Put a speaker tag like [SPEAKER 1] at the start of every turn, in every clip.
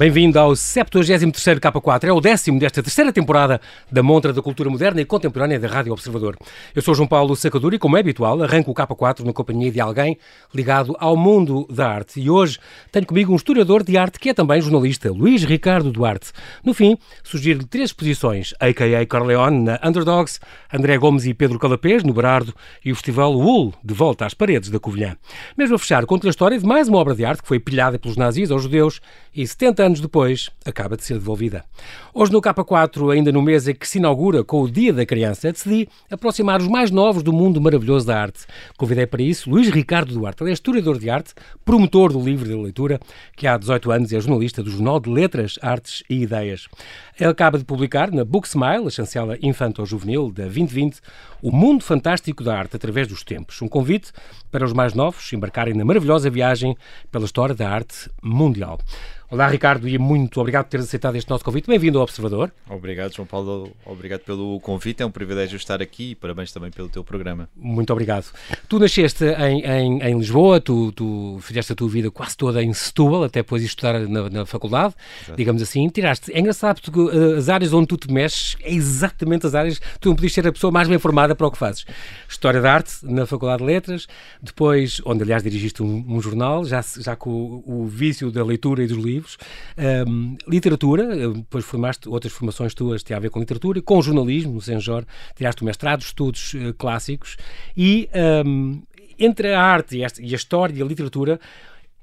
[SPEAKER 1] Bem-vindo ao 73º K4, é o décimo desta terceira temporada da Montra da Cultura Moderna e Contemporânea da Rádio Observador. Eu sou João Paulo Sacadura e, como é habitual, arranco o K4 na companhia de alguém ligado ao mundo da arte. E hoje tenho comigo um historiador de arte que é também jornalista, Luís Ricardo Duarte. No fim, sugiro-lhe três exposições, a.k.a. Corleone na Underdogs, André Gomes e Pedro Calapés no Berardo e o Festival Wool de volta às paredes da Covilhã. Mesmo a fechar, conta a história de mais uma obra de arte que foi pilhada pelos nazis aos judeus e 70 anos depois acaba de ser devolvida. Hoje no K4, ainda no mês em que se inaugura com o Dia da Criança, decidi aproximar os mais novos do mundo maravilhoso da arte. Convidei para isso Luís Ricardo Duarte, ele é historiador de arte, promotor do livro de leitura, que há 18 anos é jornalista do Jornal de Letras, Artes e Ideias. Ele acaba de publicar na Book Smile, a chancela infanto-juvenil da 2020, O Mundo Fantástico da Arte através dos Tempos. Um convite para os mais novos embarcarem na maravilhosa viagem pela história da arte mundial. Olá, Ricardo, e muito obrigado por teres aceitado este nosso convite. Bem-vindo ao Observador.
[SPEAKER 2] Obrigado, João Paulo. Obrigado pelo convite. É um privilégio estar aqui e parabéns também pelo teu programa.
[SPEAKER 1] Muito obrigado. Tu nasceste em, em, em Lisboa, tu, tu, fizeste a tua vida quase toda em Setúbal, até depois de estudar na, na faculdade, Exato. digamos assim. Tiraste. É engraçado porque uh, as áreas onde tu te mexes é exatamente as áreas. Tu não podias ser a pessoa mais bem formada para o que fazes. História da Arte na Faculdade de Letras, depois, onde aliás dirigiste um, um jornal, já, já com o, o vício da leitura e dos livros livros. Um, literatura, depois formaste outras formações tuas têm a ver com literatura, com jornalismo, no Senjor, tiraste o mestrado, estudos uh, clássicos, e um, entre a arte e a, e a história e a literatura,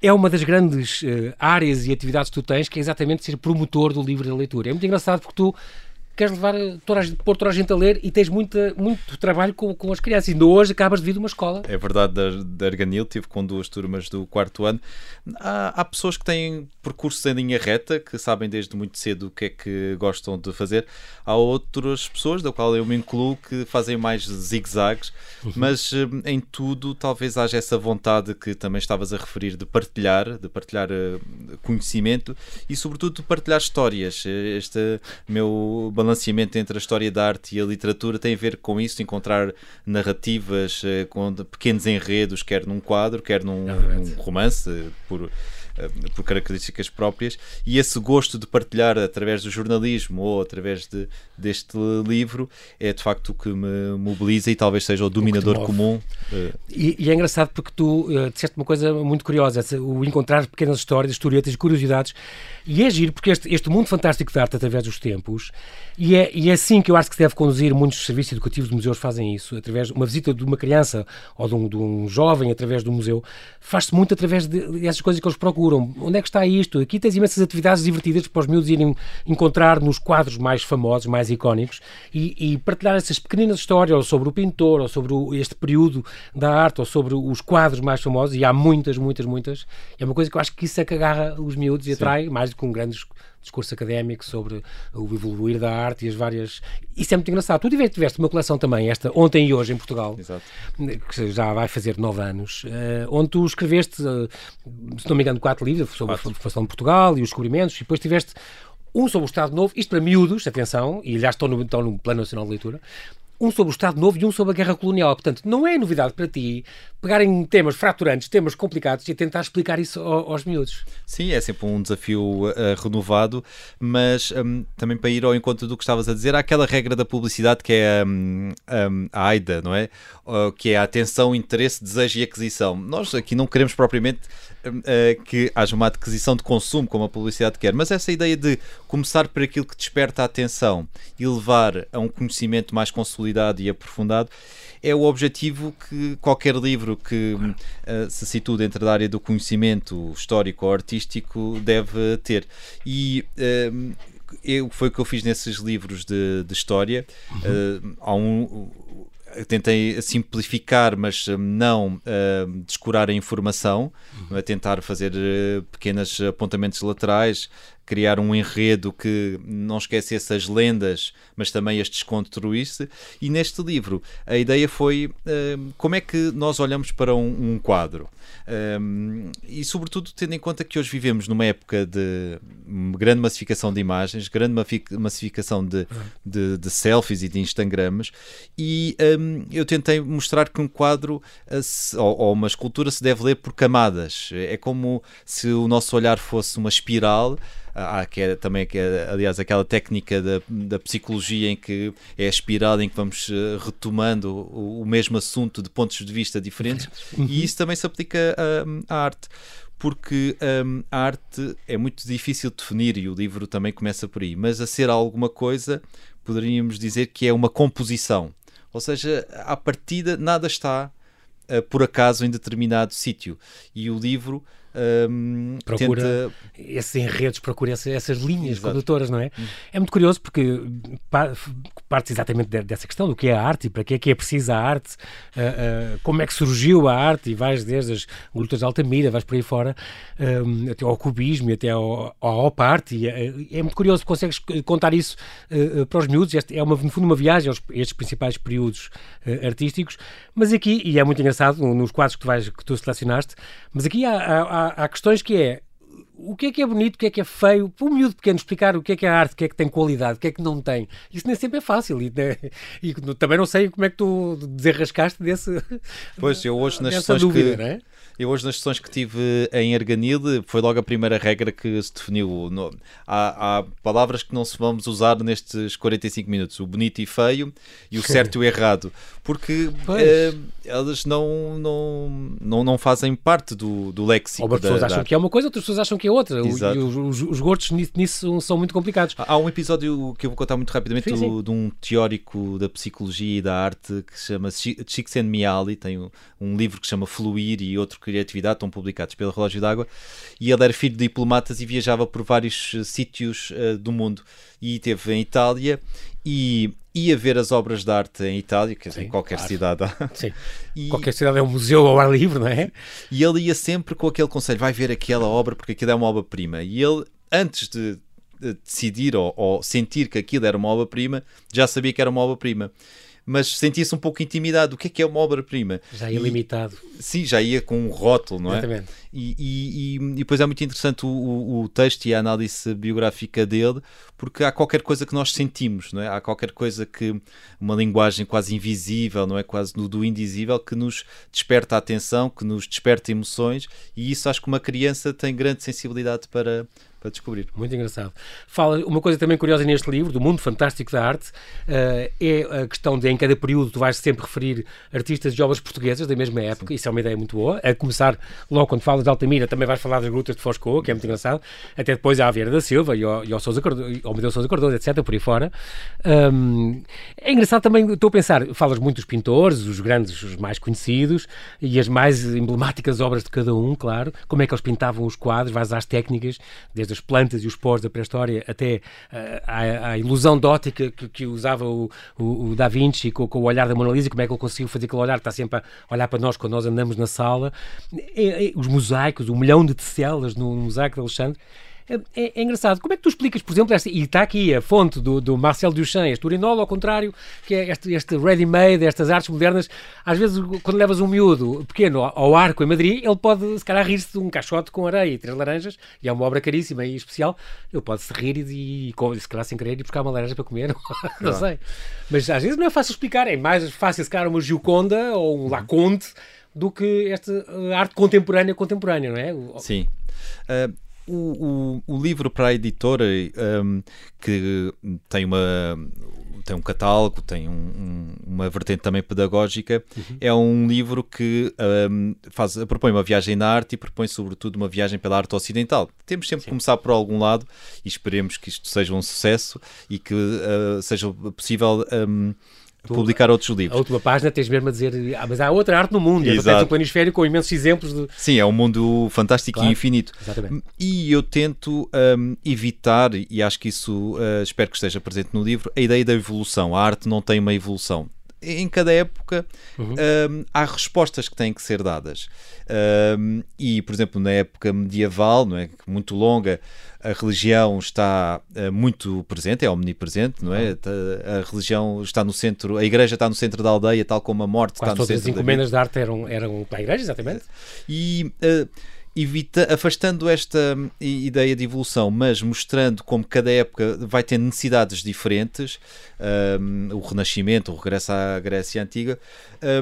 [SPEAKER 1] é uma das grandes uh, áreas e atividades que tu tens, que é exatamente ser promotor do livro da leitura. É muito engraçado porque tu queres levar toda a, pôr toda a gente a ler e tens muita, muito trabalho com, com as crianças. Ainda hoje acabas de vir de uma escola.
[SPEAKER 2] É verdade, da, da Arganil, tive com duas turmas do quarto ano. Há, há, pessoas que têm percursos em linha reta, que sabem desde muito cedo o que é que gostam de fazer. Há outras pessoas, da qual eu me incluo, que fazem mais zigue-zagues, uhum. mas hum, em tudo talvez haja essa vontade que também estavas a referir de partilhar, de partilhar hum, conhecimento e sobretudo de partilhar histórias. Este meu balanço balanceamento entre a história da arte e a literatura tem a ver com isso, encontrar narrativas eh, com pequenos enredos, quer num quadro, quer num, num romance, por por características próprias, e esse gosto de partilhar através do jornalismo ou através de, deste livro é de facto o que me mobiliza e talvez seja o dominador o comum.
[SPEAKER 1] Eh. E, e, é engraçado porque tu uh, disseste uma coisa muito curiosa, o encontrar pequenas histórias, historietas e curiosidades, e é giro porque este, este mundo fantástico de arte através dos tempos, e é, e é assim que eu acho que se deve conduzir, muitos serviços educativos de museus fazem isso, através de uma visita de uma criança ou de um, de um jovem através do museu, faz-se muito através dessas coisas que eles procuram procuram onde é que está isto. Aqui tens imensas atividades divertidas para os miúdos irem encontrar nos quadros mais famosos, mais icónicos e, e partilhar essas pequeninas histórias sobre o pintor, ou sobre o, este período da arte, ou sobre os quadros mais famosos. E há muitas, muitas, muitas. É uma coisa que eu acho que isso é que agarra os miúdos e Sim. atrai, mais do que um grande discurso académico sobre o evoluir da arte e as várias. Isso é muito engraçado. Tu tiveste uma coleção também, esta ontem e hoje em Portugal, Exato. que já vai fazer nove anos, eh, onde tu escreveste, eh, se não me engano, quatro livros sobre quatro. a formação de Portugal e os descobrimentos, e depois tiveste um sobre o Estado Novo, isto para miúdos, atenção, e já estão no, estão no Plano Nacional de Leitura, um sobre o Estado Novo e um sobre a Guerra Colonial. Portanto, não é novidade para ti pegarem temas fraturantes, temas complicados e tentar explicar isso aos miúdos.
[SPEAKER 2] Sim, é sempre um desafio uh, renovado, mas um, também para ir ao encontro do que estavas a dizer, há aquela regra da publicidade que é um, um, a AIDA, não é? Uh, que é a atenção, interesse, desejo e aquisição. Nós aqui não queremos propriamente uh, que haja uma aquisição de consumo, como a publicidade quer, mas essa ideia de começar por aquilo que desperta a atenção e levar a um conhecimento mais consolidado e aprofundado é o objetivo que qualquer livro que uh, se situa dentro da área do conhecimento histórico ou artístico deve ter. E uh, eu, foi o que eu fiz nesses livros de, de história. Uhum. Uh, há um tentei simplificar, mas não uh, descurar a informação, uhum. a tentar fazer uh, pequenos apontamentos laterais, criar um enredo que não esquecesse as lendas, mas também as desconstruísse. E neste livro a ideia foi uh, como é que nós olhamos para um, um quadro. Um, e sobretudo tendo em conta que hoje vivemos numa época de grande massificação de imagens, grande massificação de, de, de selfies e de Instagrams, e um, eu tentei mostrar que um quadro uh, ou, ou, uma escultura se deve ler por camadas. É como se o nosso olhar fosse uma espiral há que é, também que é, aliás aquela técnica da, da psicologia em que é a espiral em que vamos uh, retomando o, o, mesmo assunto de pontos de vista diferentes. E isso também se aplica à arte porque um, a arte é muito difícil de definir e o livro também começa por aí, mas a ser alguma coisa poderíamos dizer que é uma composição, ou seja, à partida nada está uh, por acaso em determinado sítio. E o livro um,
[SPEAKER 1] procura
[SPEAKER 2] tenta...
[SPEAKER 1] esses enredos, procura essas linhas Exato. condutoras, não é? Hum. É muito curioso porque parte exatamente dessa questão do que é a arte e para que é que é preciso a arte, uh, uh, como é que surgiu a arte e vais desde as lutas de Altamira, vais por aí fora, um, até ao cubismo e até ao, ao op art e é, é, muito curioso, consegues contar isso uh, para os miúdos, este é uma, no fundo uma viagem aos estes principais períodos artísticos, mas aqui, e é muito engraçado nos quadros que tu, vais, que tu selecionaste, mas aqui há, há há, questões que é o que é que é bonito, o que é que é feio, para um miúdo pequeno explicar o que é que é arte, o que é que tem qualidade, o que é que não tem. Isso nem sempre é fácil e, né, e também não sei como é que tu desenrascaste desse.
[SPEAKER 2] Pois, eu hoje nas sessões dúvida, que, é? Eu hoje nas sessões que tive em Erganil foi logo a primeira regra que se definiu. No, há, há, palavras que não se vamos usar nestes 45 minutos, o bonito e feio e o certo e o errado, porque eh, elas não, não, não, não fazem parte do, do léxico.
[SPEAKER 1] Algumas pessoas acham que é uma coisa, outras pessoas acham que é outra. Exato. Os, os, os gostos nisso são muito complicados.
[SPEAKER 2] Há um episódio que eu vou contar muito rapidamente sim, sim. de um teórico da psicologia e da arte que se chama Csikszentmihalyi, tem um, um livro que se chama Fluir e outro que Criatividade, estão publicados pelo Relógio d'Água, e ele era filho de diplomatas e viajava por vários uh, sítios uh, do mundo. E esteve em Itália e ia ver as obras de arte em Itália, quer dizer, em qualquer claro. cidade.
[SPEAKER 1] Sim. E, qualquer cidade é um museu ao ar livre, não é?
[SPEAKER 2] E ele ia sempre com aquele conselho: vai ver aquela obra porque aquilo é uma obra-prima. E ele, antes de, de decidir ou, ou sentir que aquilo era uma obra-prima, já sabia que era uma obra-prima mas sentia-se um pouco intimidado. O que é que é uma obra-prima?
[SPEAKER 1] Já ia e, limitado.
[SPEAKER 2] Sim, já ia com um rótulo, não
[SPEAKER 1] é? Exatamente.
[SPEAKER 2] E, e, e, depois é muito interessante o, o, o, texto e a análise biográfica dele, porque há qualquer coisa que nós sentimos, não é? Há qualquer coisa que, uma linguagem quase invisível, não é? Quase do, do indizível, que nos desperta a atenção, que nos desperta emoções, e isso acho que uma criança tem grande sensibilidade para, para descobrir.
[SPEAKER 1] Muito engraçado. Fala uma coisa também curiosa neste livro, do mundo fantástico da arte, uh, é a questão de em cada período tu vais sempre referir artistas de obras portuguesas da mesma época, Sim. isso é uma ideia muito boa. A começar logo quando falas de Altamira, também vais falar das grutas de Foscoa, que é muito engraçado, até depois à Vieira da Silva e ao, e ao, Sousa Cardoso, ao Medeu Sousa Cardoso, etc., por aí fora. Um, é engraçado também, estou a pensar, falas muito dos pintores, os grandes, os mais conhecidos e as mais emblemáticas obras de cada um, claro, como é que eles pintavam os quadros, vais às técnicas, desde desde as plantas e os pós da pré-história até à, à, ilusão de ótica que, que usava o, o, o, Da Vinci com, com, o olhar da Mona Lisa, como é que ele conseguiu fazer aquele olhar que está sempre a olhar para nós quando nós andamos na sala. É, é, os mosaicos, o milhão de tecelas no, no mosaico de Alexandre é, é, é, engraçado. Como é que tu explicas, por exemplo, esta, e está aqui a fonte do, do Marcel Duchamp, este urinol, ao contrário, que é este, este ready-made, estas artes modernas, às vezes quando levas um miúdo pequeno ao arco em Madrid, ele pode, se calhar, rir-se de um caixote com areia e três laranjas, e é uma obra caríssima e especial, ele pode se rir e, e se calhar sem querer, ir buscar uma laranja para comer, não, não sei. Mas às vezes não é fácil explicar, é mais fácil, se calhar, uma Gioconda ou um Laconte do que esta arte contemporânea contemporânea, não é?
[SPEAKER 2] Sim. Uh, o, o, o livro para a editora, um, que tem uma tem um catálogo, tem um, um, uma vertente também pedagógica. Uhum. É um livro que um, faz, propõe uma viagem na arte e propõe, sobretudo, uma viagem pela arte ocidental. Temos sempre que começar por algum lado e esperemos que isto seja um sucesso e que uh, seja possível. Um, Tu, publicar outros livros.
[SPEAKER 1] A última página tens mesmo a dizer, ah, mas há outra arte no mundo, e tens um planisfério com imensos exemplos de...
[SPEAKER 2] Sim, é um mundo fantástico claro. e infinito. Exatamente. E eu tento um, evitar, e acho que isso uh, espero que esteja presente no livro, a ideia da evolução. A arte não tem uma evolução em cada época uhum. um, há respostas que têm que ser dadas. Um, e, por exemplo, na época medieval, não é? muito longa, a religião está uh, muito presente, é omnipresente, não é? Uhum. A religião está no centro, a igreja está no centro da aldeia, tal como a morte
[SPEAKER 1] Quase
[SPEAKER 2] está no centro
[SPEAKER 1] da as encomendas de arte eram, eram para a igreja, exatamente.
[SPEAKER 2] E... Uh, evita, afastando esta hum, ideia de evolução, mas mostrando como cada época vai ter necessidades diferentes, um, o Renascimento, o regresso à Grécia Antiga,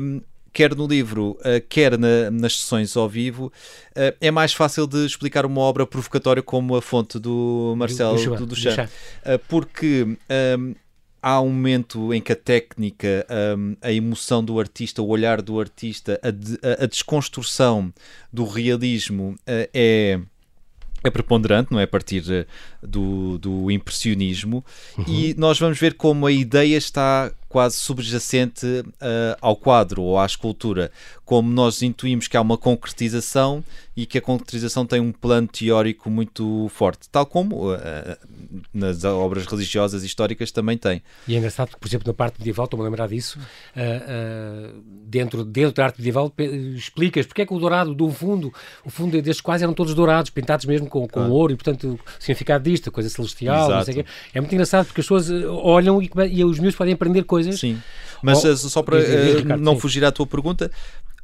[SPEAKER 2] um, quer no livro, quer na, nas sessões ao vivo, é mais fácil de explicar uma obra provocatória como A Fonte do Marcelo do Duchamp. Porque um, há um momento em que a técnica, um, a emoção do artista, o olhar do artista, a, de, a, a desconstrução do realismo uh, é é preponderante, não é? A partir eh, do, do impressionismo, uhum. e nós vamos ver como a ideia está quase subjacente uh, ao quadro ou à escultura, como nós intuímos que há uma concretização e que a concretização tem um plano teórico muito forte, tal como uh, nas obras religiosas e históricas também tem.
[SPEAKER 1] E é engraçado que, por exemplo, na parte medieval, estou-me a lembrar disso, uh, dentro, dentro da arte medieval explicas porque é que o dourado do fundo, o fundo destes quase eram todos dourados, pintados mesmo com, com ah. ouro, e portanto o significado disto, a coisa celestial, é muito engraçado porque as pessoas olham e, e os meus podem aprender coisas.
[SPEAKER 2] Sim, mas oh, só para uh, não sim. fugir à tua pergunta,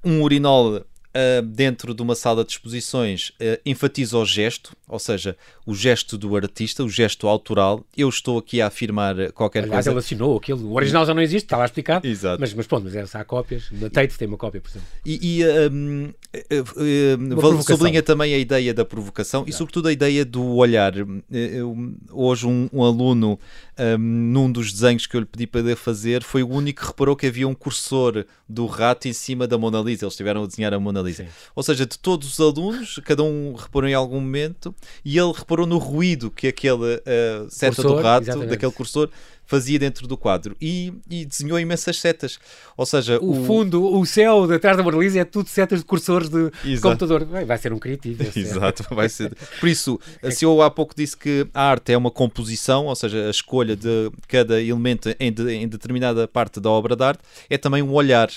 [SPEAKER 2] um urinol Uh, dentro de uma sala de exposições uh, enfatiza o gesto, ou seja, o gesto do artista, o gesto autoral. Eu estou aqui a afirmar qualquer
[SPEAKER 1] Aliás,
[SPEAKER 2] coisa.
[SPEAKER 1] ele assinou aquilo. O original já não existe, está lá explicado. Exato. Mas, mas pronto, mas há cópias. Da Tate tem uma cópia, por exemplo.
[SPEAKER 2] E, e um, uh, sublinha também a ideia da provocação e, sobretudo, a ideia do olhar. hoje, um, um aluno um, num dos desenhos que eu lhe pedi para ele fazer, foi o único que reparou que havia um cursor do rato em cima da Mona Lisa. Eles estiveram a desenhar a Mona Sim. Ou seja, de todos os alunos, cada um reparou em algum momento e ele reparou no ruído que aquele uh, seta cursor, do rato, exatamente. daquele cursor, fazia dentro do quadro e, e, desenhou imensas setas. Ou seja,
[SPEAKER 1] o, o, fundo, o céu de trás da Mona Lisa é tudo setas de cursores de, de computador. Vai ser um criativo.
[SPEAKER 2] Exato, vai ser. Por isso, se eu há pouco disse que a arte é uma composição, ou seja, a escolha de cada elemento em, de, em determinada parte da obra de arte, é também um olhar.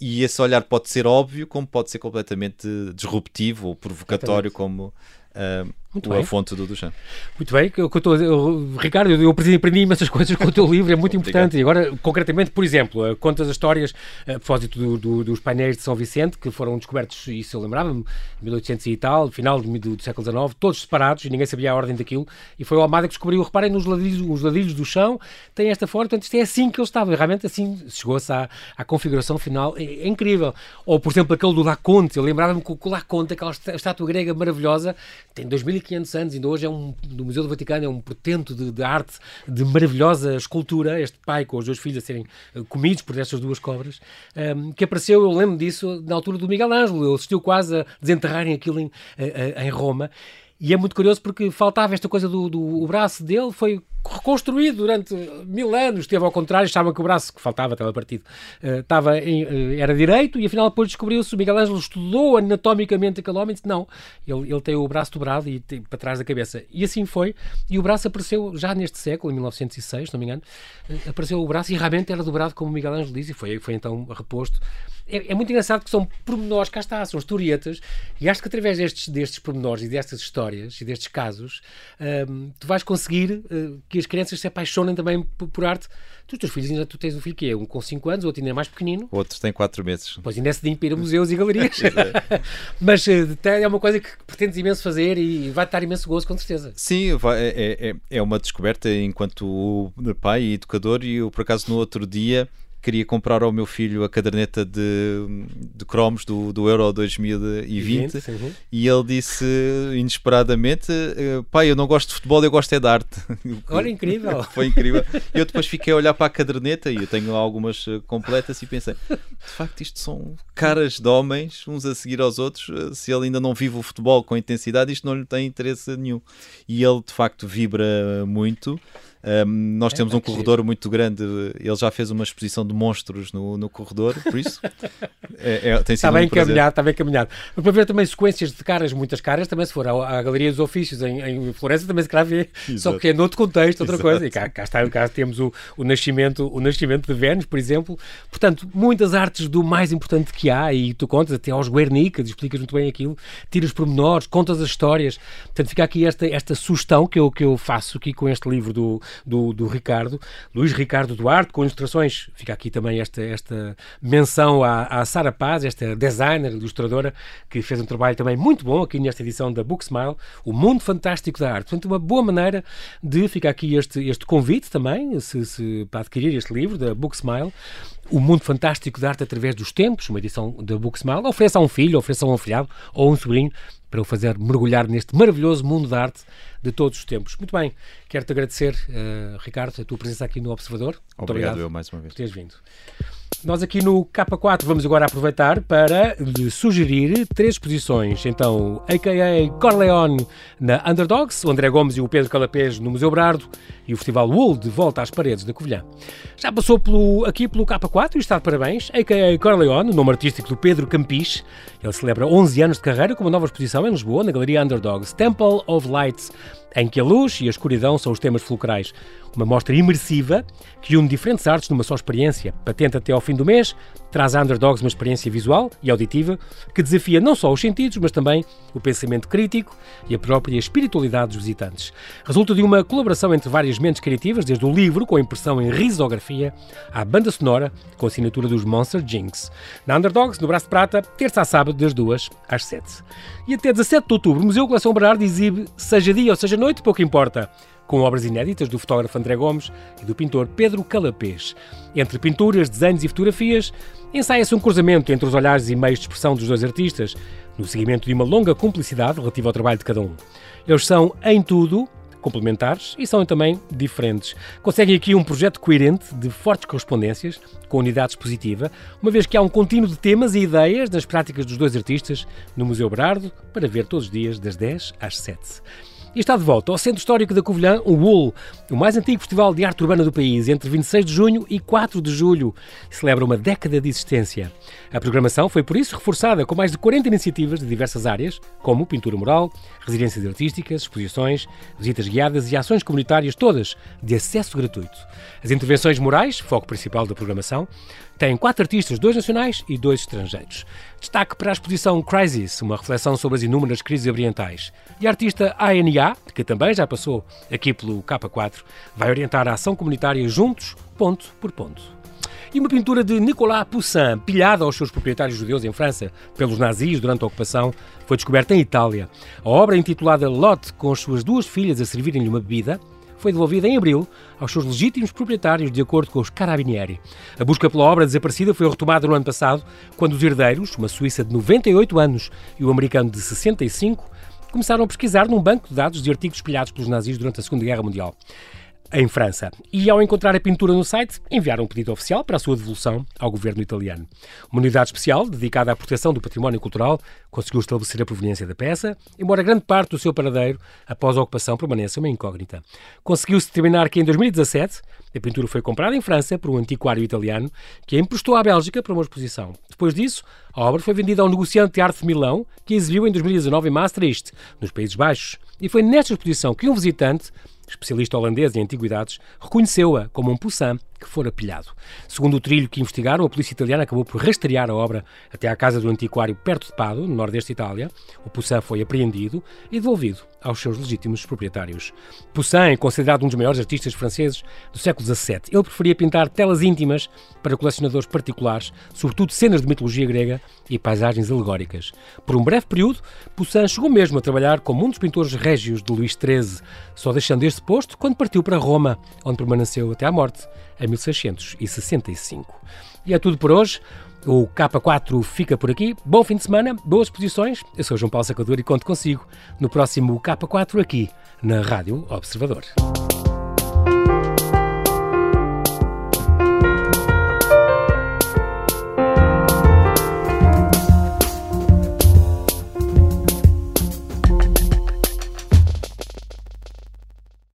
[SPEAKER 2] E esse olhar pode ser óbvio, como pode ser completamente disruptivo ou provocatório, como uh, muito o bem. a fonte do Duchamp.
[SPEAKER 1] Muito bem, eu, eu, eu, Ricardo, eu, eu aprendi imensas coisas com o teu livro, é muito importante. e agora, concretamente, por exemplo, eh, contas as histórias a propósito do, do, dos painéis de São Vicente, que foram descobertos, isso eu lembrava-me, 1800 e tal, final do, do, século XIX, todos separados, e ninguém sabia a ordem daquilo, e foi o Almada que descobriu, reparem nos ladrilhos, os ladrilhos do chão, tem esta forma, portanto, isto é assim que ele estava, e realmente assim chegou-se à, à, configuração final, é, é, incrível. Ou, por exemplo, aquele do Laconte, eu lembrava-me que o Laconte, aquela estátua grega maravilhosa, tem 2500 anos, ainda hoje é um, do Museu do Vaticano, é um portento de, de arte, de maravilhosa escultura, este pai com os dois filhos a serem uh, comidos por estas duas cobras, um, ehm, que apareceu, eu lembro disso, na altura do Miguel Ângelo, ele assistiu quase a desenterrarem aquilo em, em Roma, e é muito curioso porque faltava esta coisa do, do braço dele, foi reconstruído durante mil anos, esteve ao contrário, achava que o braço que faltava, estava partido, uh, estava em, uh, era direito e afinal depois descobriu-se, Miguel Ângelo estudou anatomicamente aquele homem disse não, ele, ele tem o braço dobrado e tem, para trás da cabeça. E assim foi, e o braço apareceu já neste século, em 1906, se não me engano, uh, apareceu o braço e realmente era dobrado como Miguel Ângelo diz e foi, foi então reposto. É, é, muito engraçado que são pormenores, cá está, são historietas, e acho que através destes, destes pormenores e destas histórias e destes casos, um, tu vais conseguir que as crianças se apaixonem também por, por arte. Tu, os teus filhos ainda tu tens um filho que é um com 5 anos, outro ainda é mais pequenino.
[SPEAKER 2] Outro tem 4 meses.
[SPEAKER 1] Pois ainda é cedinho para ir a museus e galerias. Mas uh, é uma coisa que pretendes imenso fazer e vai dar imenso gozo, com certeza.
[SPEAKER 2] Sim, vai, é, é, é uma descoberta enquanto pai e educador, e eu, por acaso, no outro dia queria comprar ao meu filho a caderneta de, de cromos do, do Euro 2020 20, e ele disse inesperadamente: eh, Pai, eu não gosto de futebol, eu gosto é de arte.
[SPEAKER 1] Olha, incrível!
[SPEAKER 2] Foi incrível. Eu depois fiquei a olhar para a caderneta e eu tenho algumas eh, completas e pensei: de facto, isto são caras de homens, uns a seguir aos outros. Eh, se ele ainda não vive o futebol com intensidade, isto não lhe tem interesse nenhum. E ele de facto vibra muito. Um, nós é, temos um corredor muito grande, ele já fez uma exposição de monstros no, no corredor, por isso é, é, tem sido
[SPEAKER 1] está bem um encaminhado, está bem encaminhado. Mas para ver também sequências de caras, muitas caras, também se for à, à Galeria dos Ofícios em, em Florença, também se calhar vê, só que é noutro contexto, outra Exato. coisa. E cá, cá, está, cá temos o, o, nascimento, o nascimento de Vênus, por exemplo. Portanto, muitas artes do mais importante que há, e tu contas até aos Guernica, explicas muito bem aquilo, tiras pormenores, contas as histórias. Portanto, fica aqui esta, esta sugestão que eu, que eu faço aqui com este livro do do, do Ricardo, Luís Ricardo Duarte, com ilustrações. Fica aqui também esta, esta menção à, à Sara Paz, esta designer, ilustradora, que fez um trabalho também muito bom aqui nesta edição da Book Smile, O Mundo Fantástico da Arte. Portanto, uma boa maneira de ficar aqui este, este convite também, se, se, para adquirir este livro da Book Smile. O Mundo Fantástico da Arte através dos Tempos, uma edição da Book Smile. Ofereça a um filho, ofereça a um afilhado ou um sobrinho para o fazer mergulhar neste maravilhoso mundo da arte de todos os tempos. Muito bem, quero-te agradecer, uh, Ricardo, a tua presença aqui no Observador.
[SPEAKER 2] Obrigado, obrigado eu mais uma vez.
[SPEAKER 1] por teres vindo. Nós aqui no K4 vamos agora aproveitar para lhe sugerir três exposições. Então, a.k.a. Corleone na Underdogs, o André Gomes e o Pedro Calapés no Museu Brardo e o Festival Wool de volta às paredes da Covilhã. Já passou pelo, aqui pelo K4 e está de parabéns. A.k.a. Corleone, nome artístico do Pedro Campis. Ele celebra 11 anos de carreira com uma nova exposição em Lisboa, na Galeria Underdogs, Temple of Lights, em que a luz e a escuridão são os temas fulcrais. Uma mostra imersiva que une diferentes artes numa só experiência. Patente até ao fim do mês, traz a Underdogs uma experiência visual e auditiva que desafia não só os sentidos, mas também o pensamento crítico e a própria espiritualidade dos visitantes. Resulta de uma colaboração entre várias mentes criativas, desde o livro, com impressão em risografia, à banda sonora, com assinatura dos Monster Jinx. Na Underdogs, no Braço de Prata, terça a sábado, das 2 às 7. E até 17 de outubro, o Museu Coleção Berardo exibe, seja dia ou seja noite, pouco importa com obras inéditas do fotógrafo André Gomes e do pintor Pedro Calapês. Entre pinturas, desenhos e fotografias, ensaia-se um cruzamento entre os olhares e meios de expressão dos dois artistas, no seguimento de uma longa cumplicidade relativa ao trabalho de cada um. Eles são, em tudo, complementares e são também diferentes. Conseguem aqui um projeto coerente de fortes correspondências, com unidade expositiva, uma vez que há um contínuo de temas e ideias nas práticas dos dois artistas no Museu Berardo, para ver todos os dias das 10 às 7. E está de volta ao Centro Histórico da Covilhã, o WUL, o mais antigo festival de arte urbana do país, entre 26 de junho e 4 de julho. Celebra uma década de existência. A programação foi, por isso, reforçada com mais de 40 iniciativas de diversas áreas, como pintura mural, residências artísticas, exposições, visitas guiadas e ações comunitárias, todas de acesso gratuito. As intervenções morais, foco principal da programação, têm quatro artistas, dois nacionais e dois estrangeiros. Destaque para a exposição Crisis, uma reflexão sobre as inúmeras crises ambientais. E a artista ANA, que também já passou aqui pelo K4, vai orientar a ação comunitária juntos, ponto por ponto. E uma pintura de Nicolas Poussin, pilhada aos seus proprietários judeus em França pelos nazis durante a ocupação, foi descoberta em Itália. A obra intitulada Lot, com as suas duas filhas a servirem-lhe uma bebida, foi devolvida em abril aos seus legítimos proprietários, de acordo com os Carabinieri. A busca pela obra desaparecida foi retomada no ano passado, quando os herdeiros, uma suíça de 98 anos e um americano de 65, começaram a pesquisar num banco de dados de artigos espelhados pelos nazis durante a Segunda Guerra Mundial em França. E ao encontrar a pintura no site, enviaram um pedido oficial para a sua devolução ao governo italiano. Uma unidade especial, dedicada à proteção do património cultural, conseguiu estabelecer a proveniência da peça, embora grande parte do seu paradeiro, após a ocupação, permaneça uma incógnita. Conseguiu-se determinar que em 2017 a pintura foi comprada em França por um antiquário italiano que a emprestou à Bélgica para uma exposição. Depois disso, a obra foi vendida a um negociante de arte de Milão que exibiu em 2019 em Maastricht, nos Países Baixos. E foi nesta exposição que um visitante especialista holandês em antiguidades, reconheceu-a como um Poussin que fora pilhado. Segundo o trilho que investigaram, a polícia italiana acabou por rastrear a obra até à casa do antiquário perto de Pado, no nordeste de Itália. O Poussin foi apreendido e devolvido aos seus legítimos proprietários. Poussin é considerado um dos maiores artistas franceses do século XVII. Ele preferia pintar telas íntimas para colecionadores particulares, sobretudo cenas de mitologia grega e paisagens alegóricas. Por um breve período, Poussin chegou mesmo a trabalhar como um dos pintores régios de Luís XIII, só deixando este posto quando partiu para Roma, onde permaneceu até à morte, em 1665. E é tudo por hoje. O K4 fica por aqui. Bom fim de semana, boas exposições. Eu sou João Paulo Sacador e conto consigo no próximo K4 aqui na Rádio Observador.